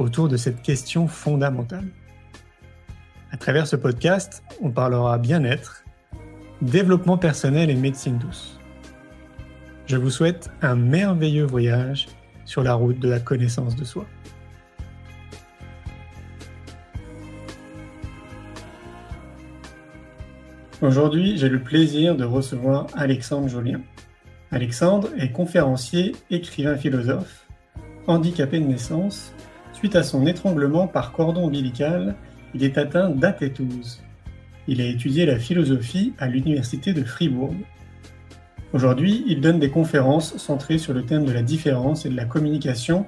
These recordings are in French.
autour de cette question fondamentale. À travers ce podcast, on parlera bien-être, développement personnel et médecine douce. Je vous souhaite un merveilleux voyage sur la route de la connaissance de soi. Aujourd'hui, j'ai le plaisir de recevoir Alexandre Jolien. Alexandre est conférencier, écrivain philosophe, handicapé de naissance. Suite à son étranglement par cordon ombilical, il est atteint d'atétose. Il a étudié la philosophie à l'université de Fribourg. Aujourd'hui, il donne des conférences centrées sur le thème de la différence et de la communication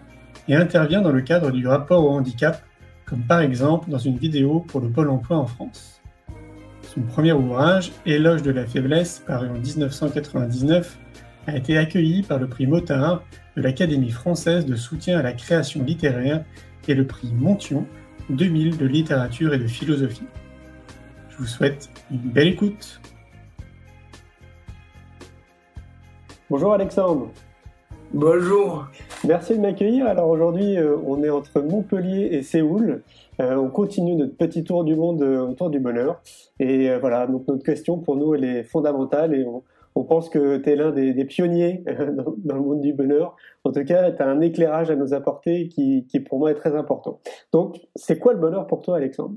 et intervient dans le cadre du rapport au handicap, comme par exemple dans une vidéo pour le Pôle emploi en France. Son premier ouvrage, Éloge de la faiblesse, paru en 1999, a été accueilli par le prix Motard de l'Académie française de soutien à la création littéraire et le prix Montion 2000 de littérature et de philosophie. Je vous souhaite une belle écoute. Bonjour Alexandre. Bonjour. Merci de m'accueillir. Alors aujourd'hui, euh, on est entre Montpellier et Séoul. Euh, on continue notre petit tour du monde euh, autour du bonheur. Et voilà, donc notre question pour nous, elle est fondamentale et on, on pense que tu es l'un des, pionniers dans, le monde du bonheur. En tout cas, tu as un éclairage à nous apporter qui, pour moi, est très important. Donc, c'est quoi le bonheur pour toi, Alexandre?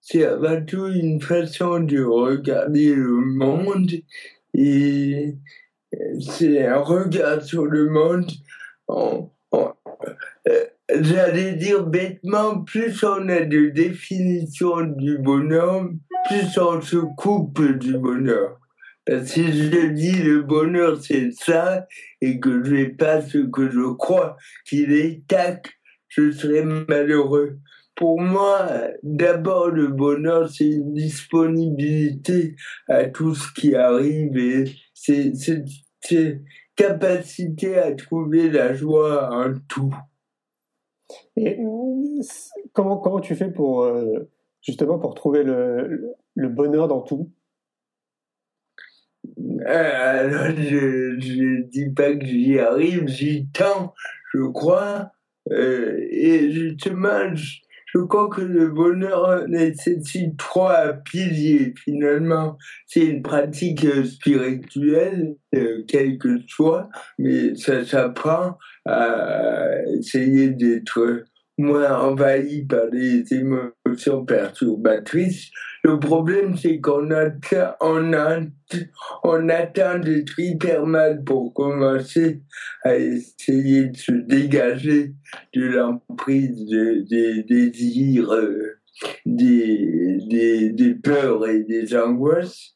C'est avant tout une façon de regarder le monde et c'est un regard sur le monde. Euh, j'allais dire bêtement, plus on a de définition du bonheur, plus on se coupe du bonheur. Si je dis le bonheur c'est ça et que je n'ai pas ce que je crois qu'il est, tac, je serai malheureux. Pour moi, d'abord le bonheur c'est une disponibilité à tout ce qui arrive et c'est cette capacité à trouver la joie en tout. Et comment, comment tu fais pour euh, justement pour trouver le, bonheur dans tout euh, alors, je ne dis pas que j'y arrive, j'y tends, je crois. Euh, et justement, je, je, crois que le bonheur nécessite trois piliers, finalement. C'est une pratique spirituelle, euh, quelle que soit, mais ça s'apprend à essayer d'être moins envahi par des émotions perturbatrices. Le problème, c'est qu'on atteint, on, on atteint hyper mal pour commencer à essayer de se dégager de l'emprise des désirs, des, des, des, peurs et des angoisses.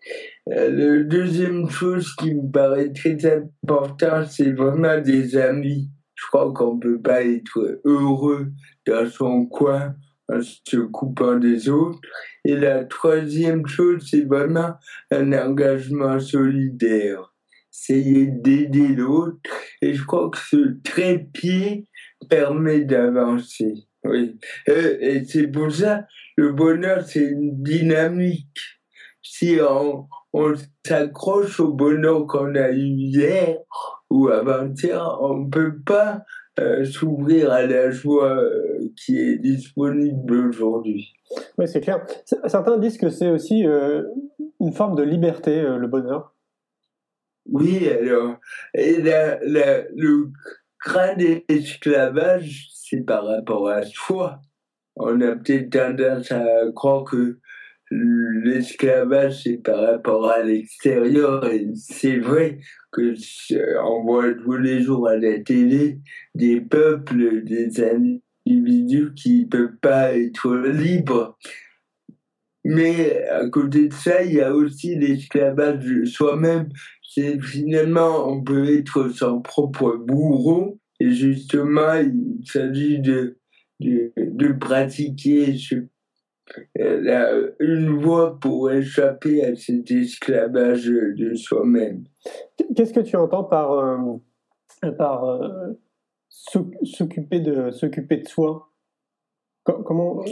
Euh, la deuxième chose qui me paraît très importante, c'est vraiment des amis je crois qu'on peut pas être heureux dans son coin en se coupant des autres. Et la troisième chose, c'est vraiment un engagement solidaire. Essayer d'aider l'autre. Et je crois que ce trépied permet d'avancer. Oui. Euh, et c'est pour ça, le bonheur, c'est une dynamique. Si on, on s'accroche au bonheur qu'on a eu hier, ou avant-hier, on ne peut pas euh, s'ouvrir à la joie euh, qui est disponible aujourd'hui. Oui, c'est clair. Certains disent que c'est aussi euh, une forme de liberté, le bonheur. Oui, alors, et le grand esclavage, c'est par rapport à soi. On a peut-être tendance à croire que l'esclavage, c'est par rapport à l'extérieur. Et c'est vrai que on voit tous les jours à la télé des peuples, des individus qui ne peuvent pas être libres. Mais à côté de ça, il y a aussi l'esclavage de soi-même. Finalement, on peut être son propre bourreau Et justement, il s'agit de, de, de pratiquer ce une voie pour échapper à cet esclavage de soi-même. Qu'est-ce que tu entends par, euh, par euh, s'occuper de s'occuper de soi? Comment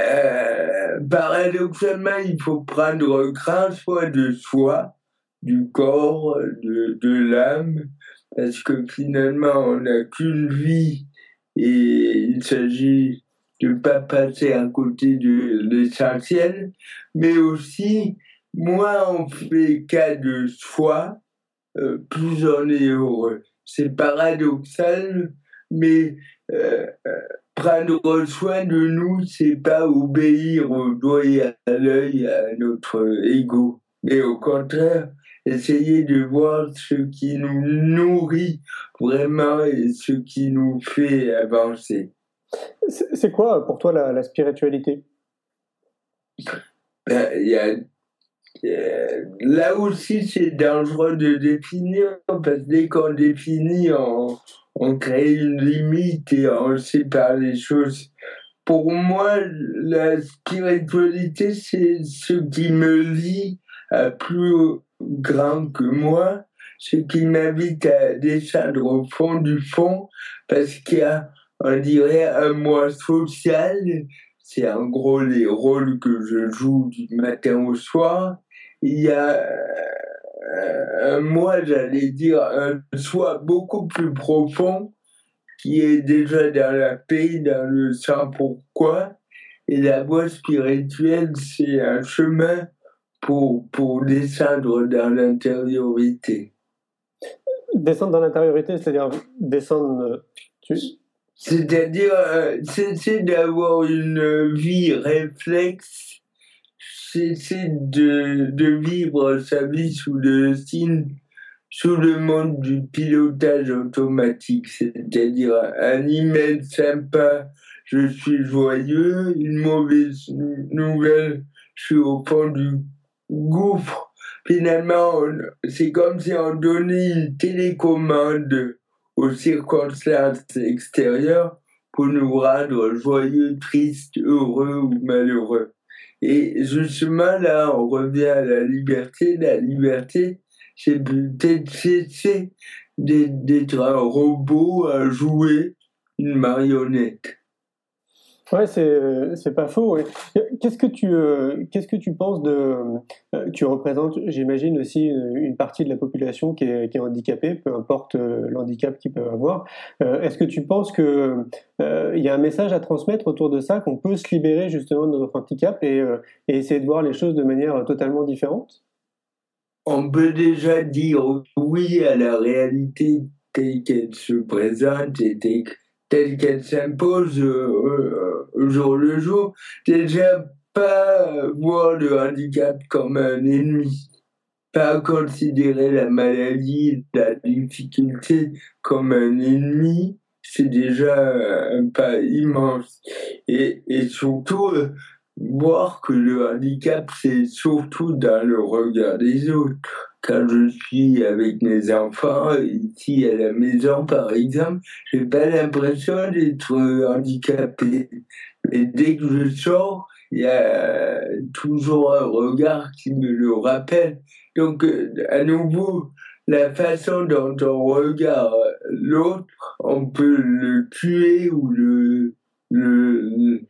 euh, Paradoxalement, il faut prendre grand soin de soi, du corps, de, de l'âme, parce que finalement, on n'a qu'une vie et il s'agit de ne pas passer à côté de l'essentiel, mais aussi, moins on fait cas de soi, euh, plus on est heureux. C'est paradoxal, mais euh, euh, prendre soin de nous, c'est pas obéir au doigt et à l'œil à notre ego, mais au contraire, essayer de voir ce qui nous nourrit vraiment et ce qui nous fait avancer. C'est quoi pour toi la, spiritualité? Ben, Là aussi, c'est dangereux de définir, parce que dès qu'on définit, on, on, crée une limite et on sépare les choses. Pour moi, la spiritualité, c'est ce qui me lie à plus grand que moi, ce qui m'invite à descendre au fond du fond, parce qu'il y a on dirait un moi social. C'est en gros les rôles que je joue du matin au soir. Il y a euh, un moi, j'allais dire, un soi beaucoup plus profond qui est déjà dans la paix, dans le sans pourquoi. Et la voie spirituelle, c'est un chemin pour, pour descendre dans l'intériorité. Descendre dans l'intériorité, c'est-à-dire descendre. C'est-à-dire, euh, c'est d'avoir une vie réflexe, c'est de, de vivre sa vie sous le signe, sous le monde du pilotage automatique, c'est-à-dire un email sympa, je suis joyeux, une mauvaise nouvelle, je suis au fond du gouffre. Finalement, c'est comme si on donnait une télécommande aux circonstances extérieures pour nous rendre joyeux, tristes, heureux ou malheureux. Et justement, là, on revient à la liberté. La liberté, c'est peut-être cesser d'être un robot, un jouet, une marionnette. Ouais, c'est c'est pas faux. Qu'est-ce que tu euh, qu'est-ce que tu penses de euh, tu représentes, j'imagine aussi une, partie de la population qui est, handicapée, peu importe euh, l'handicap qu'ils peuvent avoir. Est-ce que tu penses que il y a un message à transmettre autour de ça, qu'on peut se libérer justement de notre handicap et, et essayer de voir les choses de manière totalement différente? On peut déjà dire oui à la réalité telle qu'elle se présente et telle telle qu'elle s'impose euh, euh, jour le jour, déjà pas voir le handicap comme un ennemi, pas considérer la maladie, la difficulté comme un ennemi, c'est déjà un pas immense. Et, et surtout, euh, voir que le handicap, c'est surtout dans le regard des autres quand je suis avec mes enfants, ici à la maison par exemple, j'ai pas l'impression d'être handicapé. Mais dès que je sors, il y a toujours un regard qui me le rappelle. Donc, à nouveau, la façon dont on regarde l'autre, on peut le tuer ou le, le,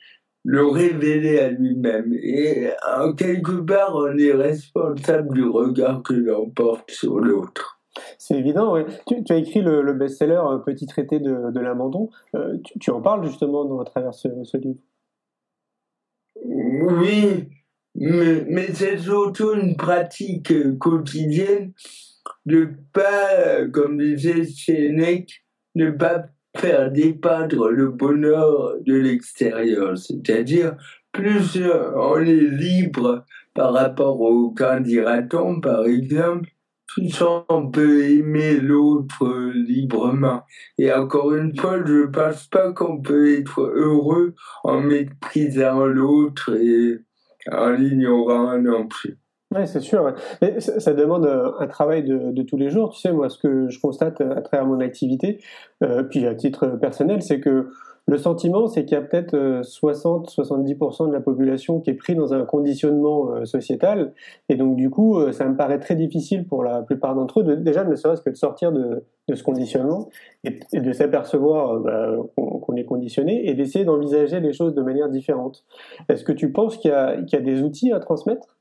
le révéler à lui-même. Et en quelque part, on est responsable du regard que l'on porte sur l'autre. C'est évident, oui. Tu, as écrit le, best-seller euh, Petit traité de, de l'abandon. Euh, tu, en parles justement à travers ce, livre? Oui, mais, mais c'est surtout une pratique quotidienne de pas, comme disait Sénèque, ne pas faire dépeindre le bonheur de l'extérieur, c'est-à-dire plus on est libre par rapport au candidaton, par exemple, plus on peut aimer l'autre librement. Et encore une fois, je ne pense pas qu'on peut être heureux en méprisant l'autre et en l'ignorant non plus. Oui, c'est sûr. Mais ça, demande un travail de, tous les jours. Tu sais, moi, ce que je constate à travers mon activité, euh, puis à titre personnel, c'est que le sentiment, c'est qu'il y a peut-être 60-70% euh, de la population qui est pris dans un conditionnement euh, sociétal. Et donc, du coup, ça me paraît très difficile pour la plupart d'entre eux, de, déjà ne serait-ce que de sortir de, ce conditionnement et, de s'apercevoir bah, qu'on est conditionné et d'essayer d'envisager les choses de manière différente. Est-ce que tu penses qu'il y, y, a des outils à transmettre?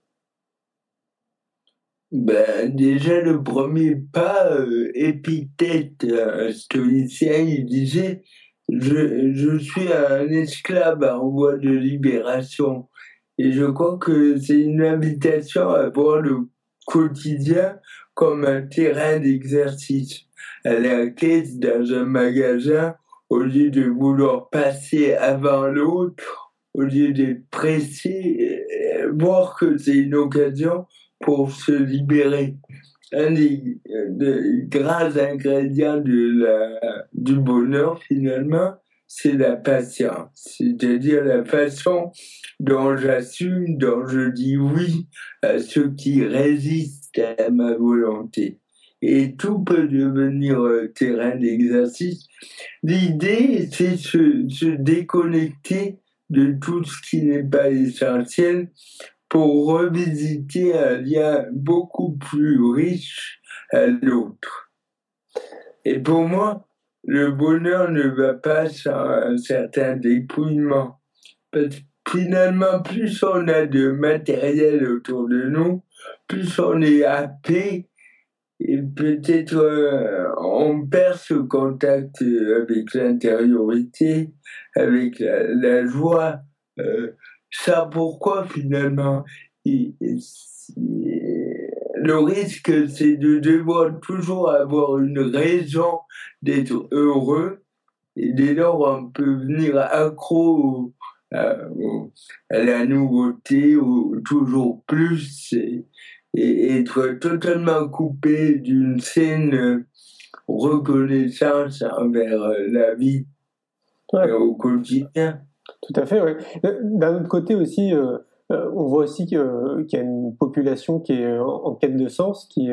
Ben, déjà, le premier pas, euh, Épithète, un stoïcien, il disait je, je suis un esclave en voie de libération. Et je crois que c'est une invitation à voir le quotidien comme un terrain d'exercice. À la caisse dans un magasin, au lieu de vouloir passer avant l'autre, au lieu d'être pressé, euh, voir que c'est une occasion pour se libérer. Un des, grands ingrédients de la, du bonheur, finalement, c'est la patience. C'est-à-dire la façon dont j'assume, dont je dis oui à ceux qui résistent à ma volonté. Et tout peut devenir euh, terrain d'exercice. L'idée, c'est se, se déconnecter de tout ce qui n'est pas essentiel pour revisiter un lien beaucoup plus riche à l'autre. Et pour moi, le bonheur ne va pas sans un certain dépouillement. Parce que finalement, plus on a de matériel autour de nous, plus on est happé et peut-être euh, on perd ce contact avec l'intériorité, avec la, joie. Euh, ça pourquoi finalement? Le risque c'est de devoir toujours avoir une raison d'être heureux et dès lors on peut venir accro à, la nouveauté ou toujours plus et, être totalement coupé d'une saine reconnaissance envers la vie au quotidien. Tout à fait, oui. D'un autre côté aussi, euh, euh, on voit aussi qu'il y a une population qui est en, quête de sens, qui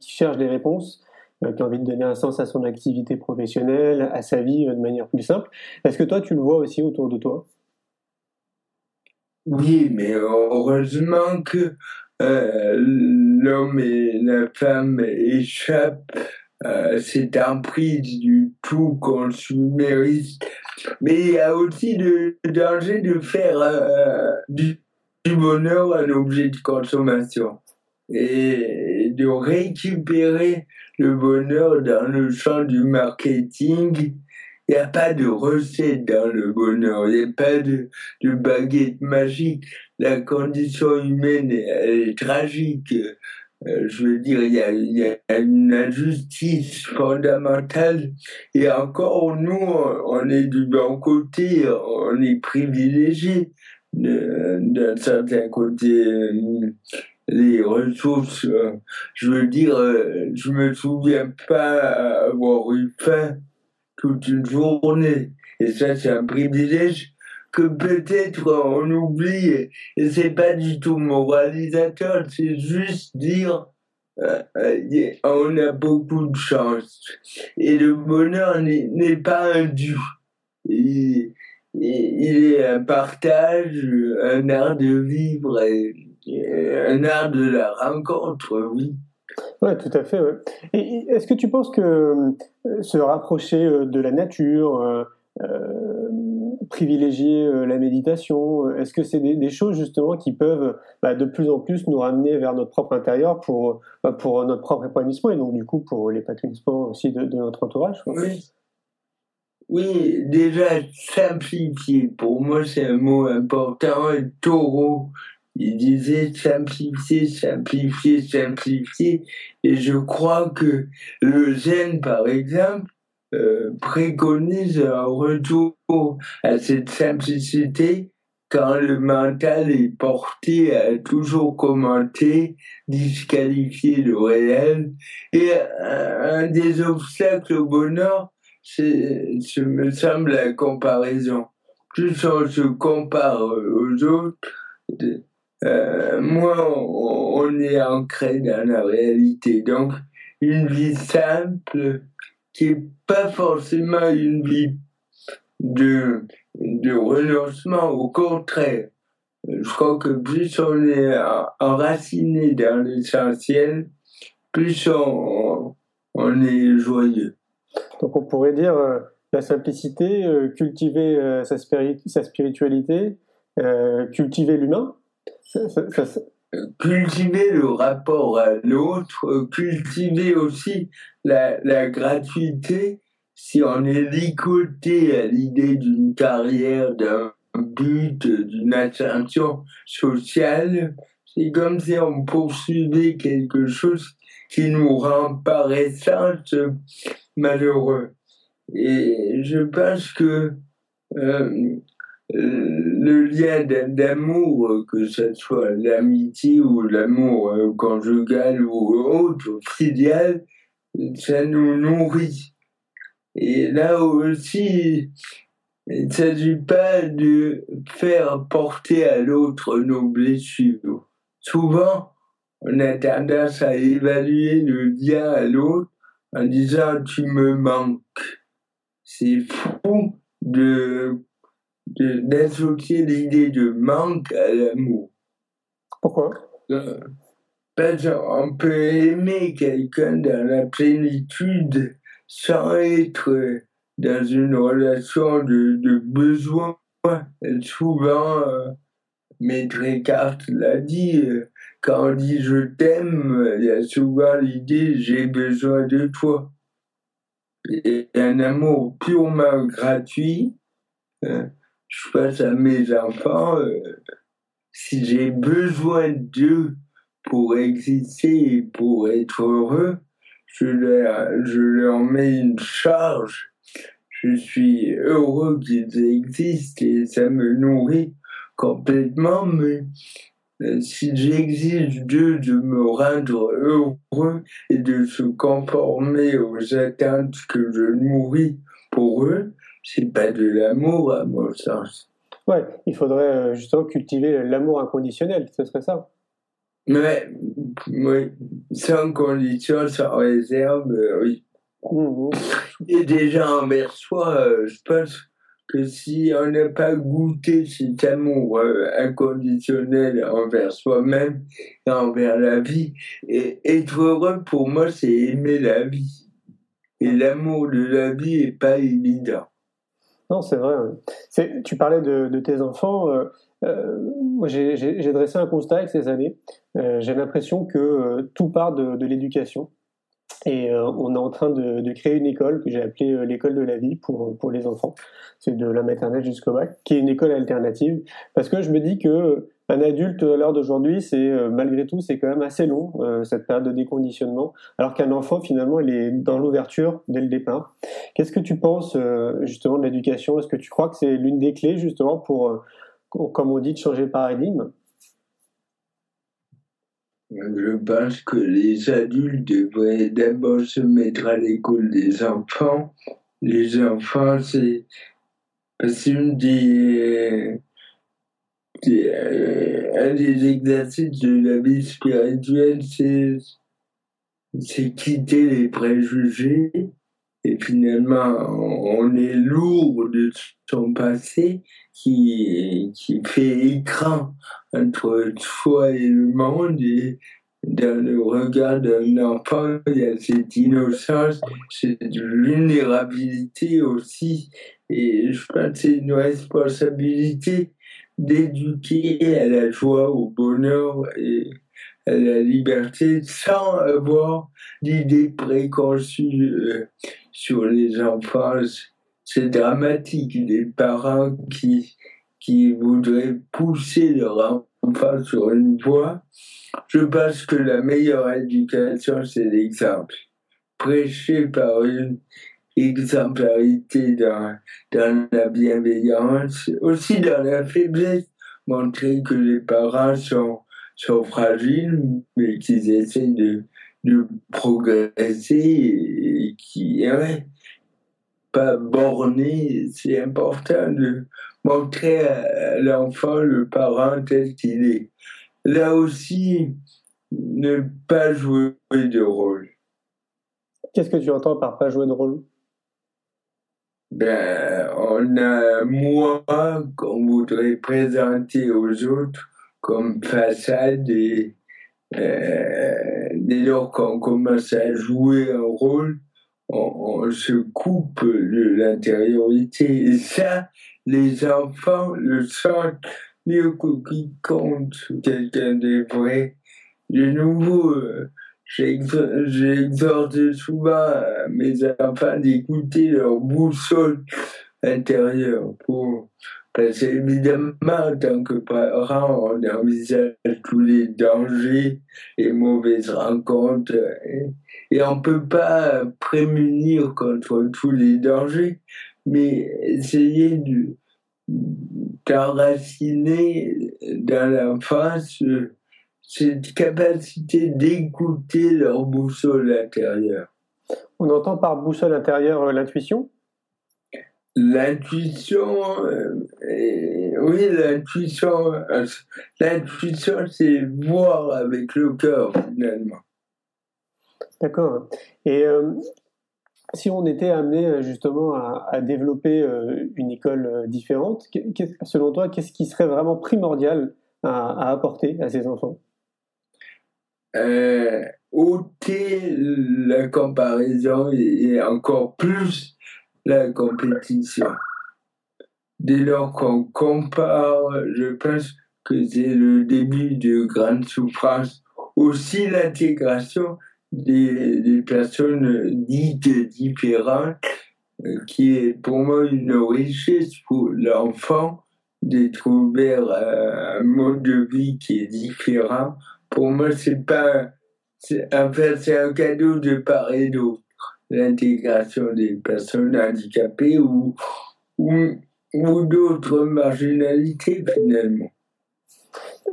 cherche des réponses, euh, qui a envie de donner un sens à son activité professionnelle, à sa vie de manière plus simple. Est-ce que toi, tu le vois aussi autour de toi? Oui, mais heureusement que l'homme et la femme échappent à cette emprise du tout consumériste mais il y a aussi le danger de faire euh, du, bonheur un objet de consommation et de récupérer le bonheur dans le champ du marketing. Il n'y a pas de recette dans le bonheur, il n'y a pas de, de baguette magique. La condition humaine est tragique. Euh, je veux dire, il y, a, une injustice fondamentale. Et encore, nous, on est du bon côté, on est privilégié d'un certain côté. Les ressources, je veux dire, je me souviens pas avoir eu faim toute une journée. Et ça, c'est un privilège que peut-être on oublie, et c'est pas du tout moralisateur, c'est juste dire euh, euh, on a beaucoup de chance. Et le bonheur n'est pas un dû. Il, est un partage, un art de vivre, un art de la rencontre, oui. Oui, tout à fait. Est-ce que tu penses que euh, se rapprocher de la nature, privilégier euh, la méditation Est-ce que c'est des, choses justement qui peuvent bah, de plus en plus nous ramener vers notre propre intérieur pour, bah, pour notre propre épanouissement et donc du coup pour l'épanouissement aussi de, notre entourage Oui. Oui, déjà simplifier. Pour moi, c'est un mot important. Et Taureau, il disait simplifier, simplifier, simplifier. Et je crois que le zen, par exemple, euh, préconise un retour à cette simplicité quand le mental est porté à toujours commenter, disqualifier le réel. Et un des obstacles au bonheur, c'est, ce me semble la comparaison. Plus on se compare aux autres, euh, moins on, est ancré dans la réalité. Donc, une vie simple qui est pas forcément une vie de, de renoncement, au contraire. Je crois que plus on est enraciné dans l'essentiel, plus on, on, est joyeux. Donc on pourrait dire euh, la simplicité, euh, cultiver euh, sa, spiritualité, cultiver l'humain. Cultiver le rapport à l'autre, cultiver aussi la, la gratuité si on est licoté à l'idée d'une carrière, d'un but, d'une ascension sociale, c'est comme si on poursuivait quelque chose qui nous rend par essence malheureux. Et je pense que euh, le lien d'amour, que ce soit l'amitié ou l'amour euh, conjugal ou autre, filial, ça nous nourrit. Et là aussi, il ne s'agit pas de faire porter à l'autre nos blessures. Souvent, on a tendance à évaluer le lien à l'autre en disant tu me manques. C'est fou de d'associer l'idée de manque à l'amour. Pourquoi? Euh, Parce qu'on peut aimer quelqu'un dans la plénitude sans être dans une relation de, de besoin. Souvent, euh, Maître Eckhart l'a dit, euh, quand on dit je t'aime, il y a souvent l'idée j'ai besoin de toi. Et un amour purement gratuit, euh, je pense à mes enfants, euh, si j'ai besoin d'eux pour exister et pour être heureux, je leur, je leur mets une charge. Je suis heureux qu'ils existent et ça me nourrit complètement, mais euh, si j'exige d'eux de me rendre heureux et de se conformer aux attentes que je nourris pour eux, c'est pas de l'amour à mon sens. Ouais, il faudrait euh, justement cultiver l'amour inconditionnel, ce serait ça. Ouais, oui, sans condition, sans réserve, euh, oui. Mmh, mmh. Et déjà envers soi, je pense que si on n'a pas goûté cet amour euh, inconditionnel envers soi-même et envers la vie, et être heureux pour moi, c'est aimer la vie. Et l'amour de la vie est pas évident. Non, c'est vrai. Tu parlais de, tes enfants. Euh, euh, j'ai dressé un constat avec ces années. j'ai l'impression que tout part de, l'éducation. Et euh, on est en train de, de créer une école que j'ai appelée euh, l'école de la vie pour, pour les enfants. C'est de la maternelle jusqu'au bac, qui est une école alternative. Parce que je me dis que un adulte à l'heure d'aujourd'hui, c'est euh, malgré tout, c'est quand même assez long cette période de déconditionnement, alors qu'un enfant finalement, il est dans l'ouverture dès le départ. Qu'est-ce que tu penses justement de l'éducation? Est-ce que tu crois que c'est l'une des clés justement pour, comme on dit, de changer le paradigme? Je pense que les adultes devraient d'abord se mettre à l'école des enfants. Les enfants, c'est une des, un des exercices de la vie spirituelle, c'est quitter les préjugés. Et finalement, on est lourd de son passé qui, qui fait écran entre soi et le monde et dans le regard d'un enfant, il y a cette innocence, cette vulnérabilité aussi. Et je pense que c'est une responsabilité d'éduquer à la joie, au bonheur et à la liberté sans avoir d'idées préconçues euh, sur les enfants. C'est dramatique, des parents qui qui voudraient pousser leur enfant sur une voie, je pense que la meilleure éducation, c'est l'exemple. Prêcher par une exemplarité dans, dans la bienveillance, aussi dans la faiblesse, montrer que les parents sont, sont fragiles, mais qu'ils essaient de, de progresser et, qui, ouais, pas borner, c'est important de montrer à l'enfant le parent tel qu'il est. là aussi, ne pas jouer de rôle. Qu'est-ce que tu entends par pas jouer de rôle? Ben, on a moi qu'on voudrait présenter aux autres comme façade et euh, dès lors qu'on commence à jouer un rôle, on, se coupe de l'intériorité. Et ça, les enfants le sentent mieux que quiconque quelqu'un de vrai. De nouveau, euh, j'exhorte souvent mes enfants d'écouter leur boussole intérieure pour parce qu'évidemment, en tant que parent, on envisage tous les dangers, les mauvaises rencontres, et, on ne peut pas prémunir contre tous les dangers, mais essayer de d'enraciner dans l'enfance cette capacité d'écouter leur boussole intérieure. On entend par boussole intérieure euh, l'intuition? L'intuition, euh, oui, l'intuition, euh, l'intuition, c'est voir avec le cœur finalement. D'accord. Et si on était amené justement à, développer une école différente, selon toi, qu'est-ce qui serait vraiment primordial à apporter à ces enfants? Euh, ôter la comparaison et, encore plus la compétition. Dès lors qu'on compare, je pense que c'est le début de grandes souffrances. Aussi l'intégration des, personnes dites différentes, euh, qui est pour moi une richesse pour l'enfant d'être ouvert à un mode de vie qui est différent pour moi, c'est pas. En fait, c'est un cadeau de part et d'autre. L'intégration des personnes handicapées ou, ou, ou d'autres marginalités, finalement.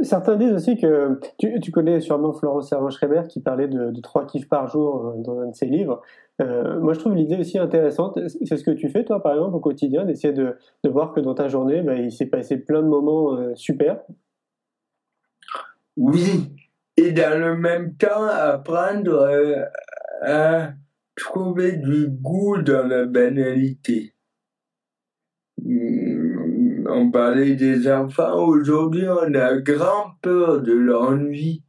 Certains disent aussi que tu, tu connais sûrement Florence Servan-Schreiber qui parlait de, de 3 kiffs par jour dans un de ses livres. Euh, moi, je trouve l'idée aussi intéressante. C'est ce que tu fais, toi, par exemple, au quotidien, d'essayer de, de, voir que dans ta journée, bah, il s'est passé plein de moments euh, super. Oui, et dans le même temps apprendre euh, à trouver du goût dans la banalité. Hmm, on parlait des enfants, aujourd'hui on a grand peur de l'ennui,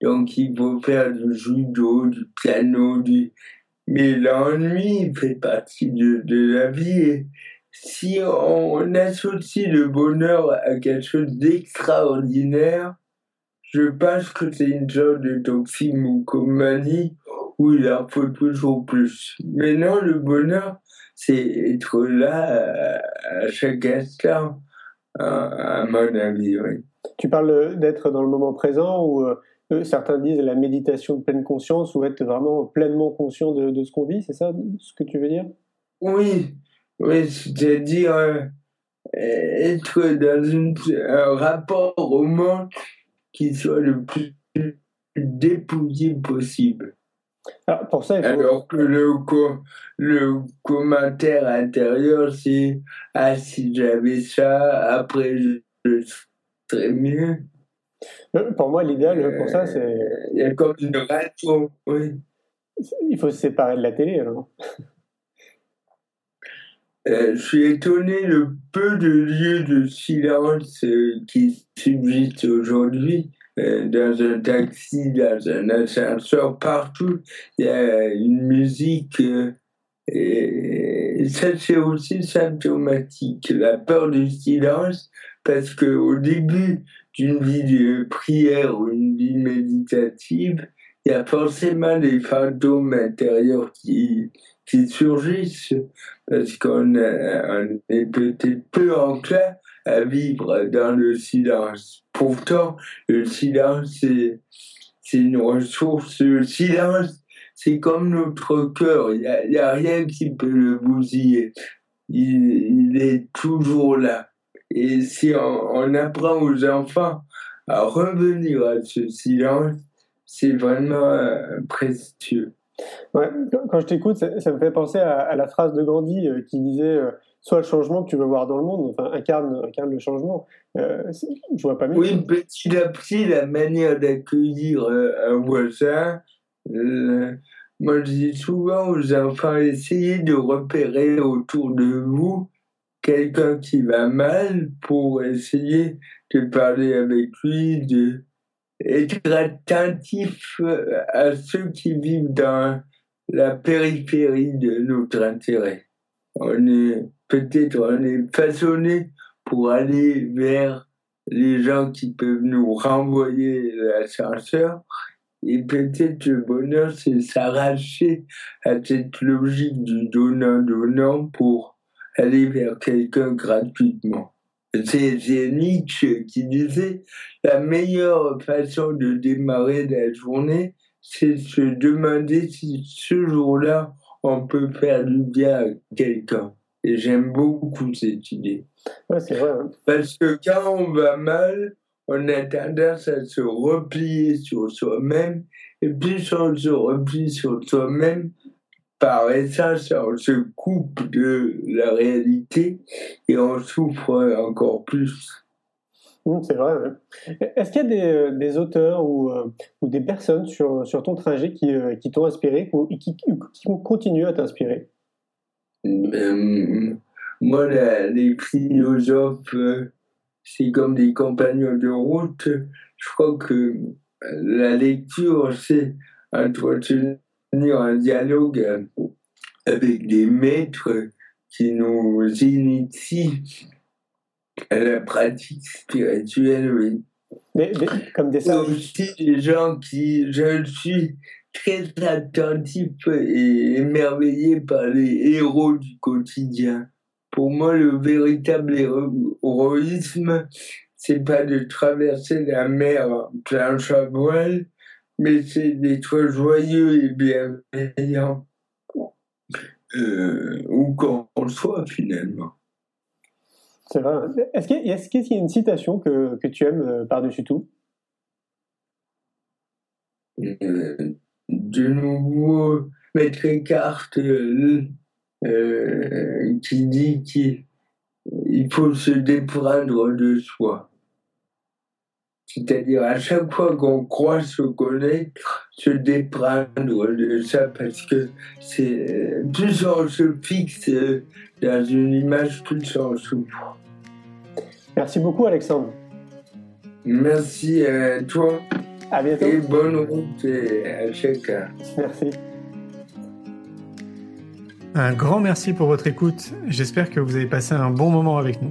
donc il faut faire du judo, du piano, du... mais l'ennui fait partie de, de la vie. Et si on associe le bonheur à quelque chose d'extraordinaire, je pense que c'est une sorte de toxicomanie où il en faut toujours plus. Mais non, le bonheur, c'est être là à chaque instant, à mon avis. Tu parles d'être dans le moment présent ou euh, certains disent la méditation de pleine conscience ou être vraiment pleinement conscient de, ce qu'on vit, c'est ça ce que tu veux dire? Oui, oui c'est-à-dire euh, être dans un rapport au monde qui soit le plus dépouillé possible. Alors, pour ça, Alors que le, le commentaire intérieur, c'est Ah, si j'avais ça, après je, serais mieux. Euh, pour moi, l'idéal pour ça, c'est. Il y a comme une radio, oui. Il faut se séparer de la télé, alors. Euh, je suis étonné le peu de lieux de silence euh, qui subsistent aujourd'hui. Euh, dans un taxi, dans un ascenseur, partout, il y a une musique. et ça, c'est aussi symptomatique. La peur du silence, parce qu'au début d'une vie de prière ou une vie méditative, il y a forcément des fantômes intérieurs qui, qui surgissent parce qu'on est peut-être peu enclin à vivre dans le silence. Pourtant, le silence, c'est, une ressource. Le silence, c'est comme notre cœur. Il n'y a, rien qui peut le bousiller. Il, il est toujours là. Et si on, on, apprend aux enfants à revenir à ce silence, c'est vraiment euh, précieux. Quand je t'écoute, ça, me fait penser à, la phrase de Gandhi euh, qui disait euh, soit le changement que tu veux voir dans le monde, enfin incarne, incarne le changement. Euh, je vois pas mieux. Oui, petit à petit, la manière d'accueillir euh, un voisin. Euh, moi, je dis souvent aux enfants, essayez de repérer autour de vous quelqu'un qui va mal pour essayer de parler avec lui, de être attentif à ceux qui vivent dans la périphérie de notre intérêt? On est peut-être on est façonné pour aller vers les gens qui peuvent nous renvoyer l'ascenseur. Et peut-être le bonheur, c'est s'arracher à cette logique du donnant-donnant pour aller vers quelqu'un gratuitement. C'est Nietzsche qui disait la meilleure façon de démarrer la journée, c'est se demander si ce jour-là, on peut faire du bien à quelqu'un. Et j'aime beaucoup cette idée. Ouais, c'est vrai. Hein. Parce que quand on va mal, on a tendance à se replier sur soi-même. Et plus on se replie sur soi-même, par essence, on se coupe de la réalité et on souffre encore plus. Mmh, c'est vrai. Est-ce qu'il y a des, euh, des auteurs ou, euh, ou, des personnes sur, sur ton trajet qui, euh, qui t'ont inspiré et qui, qui, continuent à t'inspirer? Moi, les philosophes, c'est comme des compagnons de route. Je crois que la lecture, c'est un dialogue avec des maîtres qui nous initient à la pratique spirituelle, oui. Mais, comme des aussi des gens qui, je suis très attentif et émerveillé par les héros du quotidien. Pour moi, le véritable héroïsme, c'est pas de traverser la mer plein à voile, mais c'est d'être joyeux et bienveillant, euh, où qu'on soit finalement. C'est vrai. Est-ce qu'il y, a une citation que, que tu aimes euh, par-dessus tout? Euh, De nouveau, Maître Eckhart euh, qui dit qu'il faut se déprendre de soi. C'est-à-dire, à chaque fois qu'on croit se connaître, se déprendre de ça, parce que c'est plus on se fixe dans une image, plus on souffre. Merci beaucoup, Alexandre. Merci à toi. À bientôt. Et bonne route à chacun. Merci. Un grand merci pour votre écoute. J'espère que vous avez passé un bon moment avec nous.